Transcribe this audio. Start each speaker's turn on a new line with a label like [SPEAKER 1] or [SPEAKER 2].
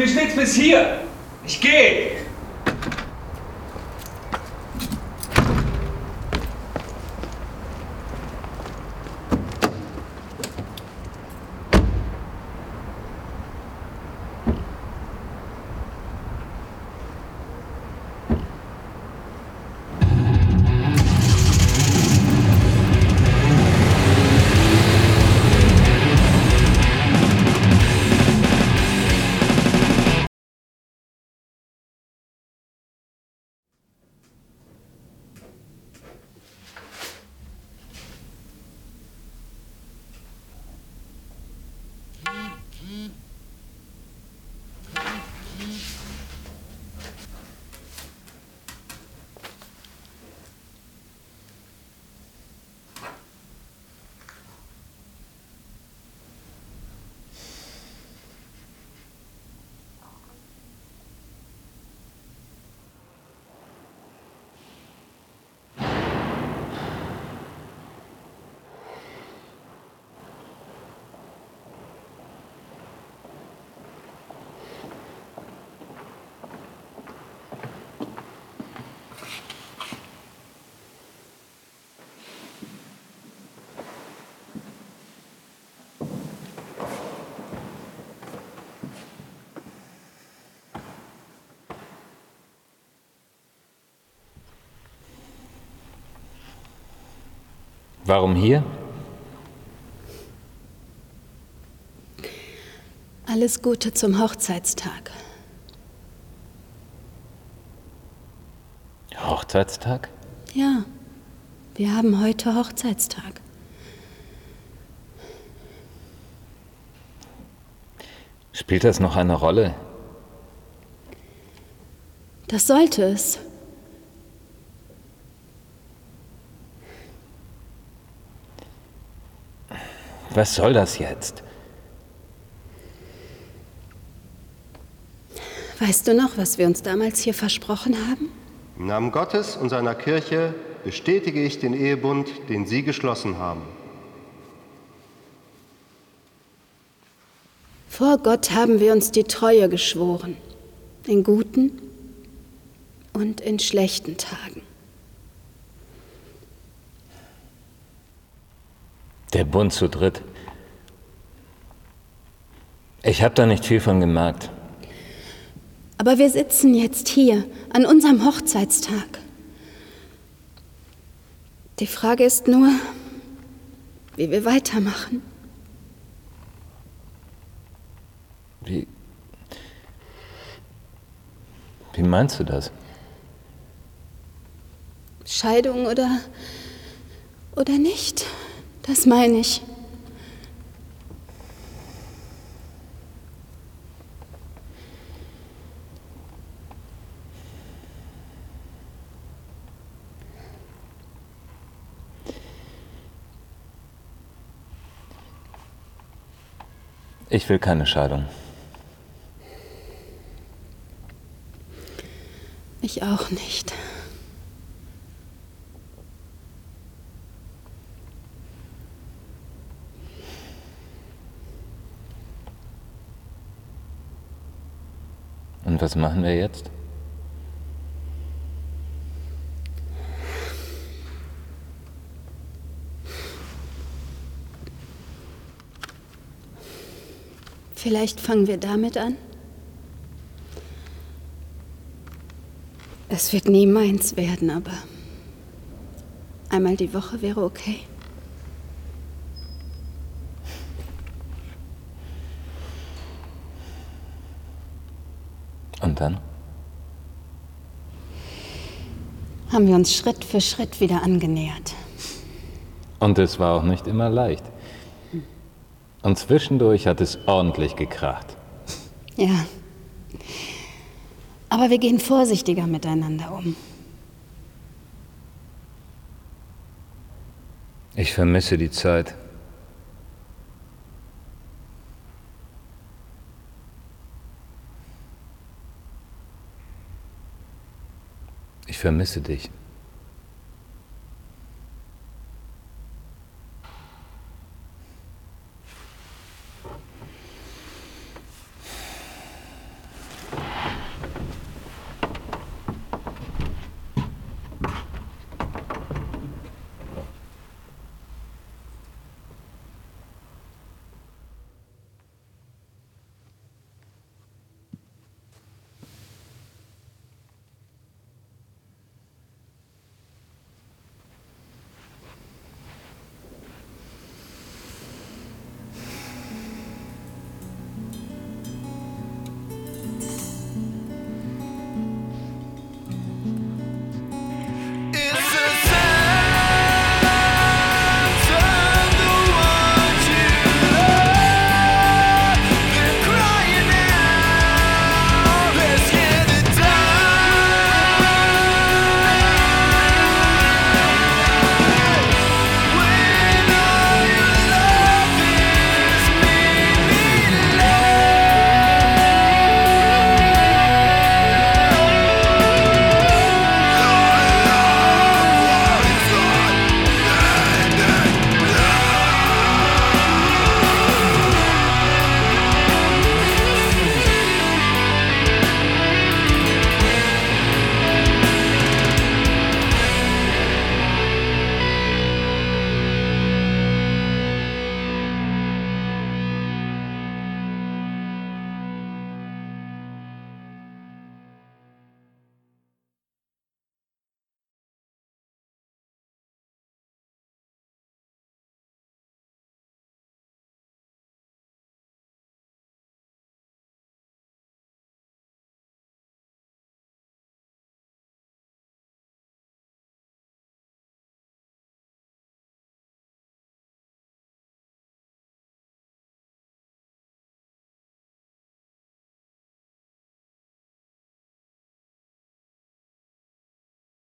[SPEAKER 1] mir steht's bis hier. Ich gehe.
[SPEAKER 2] Warum hier?
[SPEAKER 3] Alles Gute zum Hochzeitstag.
[SPEAKER 2] Hochzeitstag?
[SPEAKER 3] Ja, wir haben heute Hochzeitstag.
[SPEAKER 2] Spielt das noch eine Rolle?
[SPEAKER 3] Das sollte es.
[SPEAKER 2] Was soll das jetzt?
[SPEAKER 3] Weißt du noch, was wir uns damals hier versprochen haben?
[SPEAKER 4] Im Namen Gottes und seiner Kirche bestätige ich den Ehebund, den Sie geschlossen haben.
[SPEAKER 3] Vor Gott haben wir uns die Treue geschworen, in guten und in schlechten Tagen.
[SPEAKER 2] Der Bund zu dritt. Ich habe da nicht viel von gemerkt.
[SPEAKER 3] Aber wir sitzen jetzt hier an unserem Hochzeitstag. Die Frage ist nur, wie wir weitermachen.
[SPEAKER 2] Wie. Wie meinst du das?
[SPEAKER 3] Scheidung oder. oder nicht? Das meine ich.
[SPEAKER 2] Ich will keine Scheidung.
[SPEAKER 3] Ich auch nicht.
[SPEAKER 2] Und was machen wir jetzt?
[SPEAKER 3] Vielleicht fangen wir damit an. Es wird nie meins werden, aber einmal die Woche wäre okay.
[SPEAKER 2] Und dann?
[SPEAKER 3] Haben wir uns Schritt für Schritt wieder angenähert.
[SPEAKER 2] Und es war auch nicht immer leicht. Und zwischendurch hat es ordentlich gekracht.
[SPEAKER 3] Ja. Aber wir gehen vorsichtiger miteinander um.
[SPEAKER 2] Ich vermisse die Zeit. Ich vermisse dich.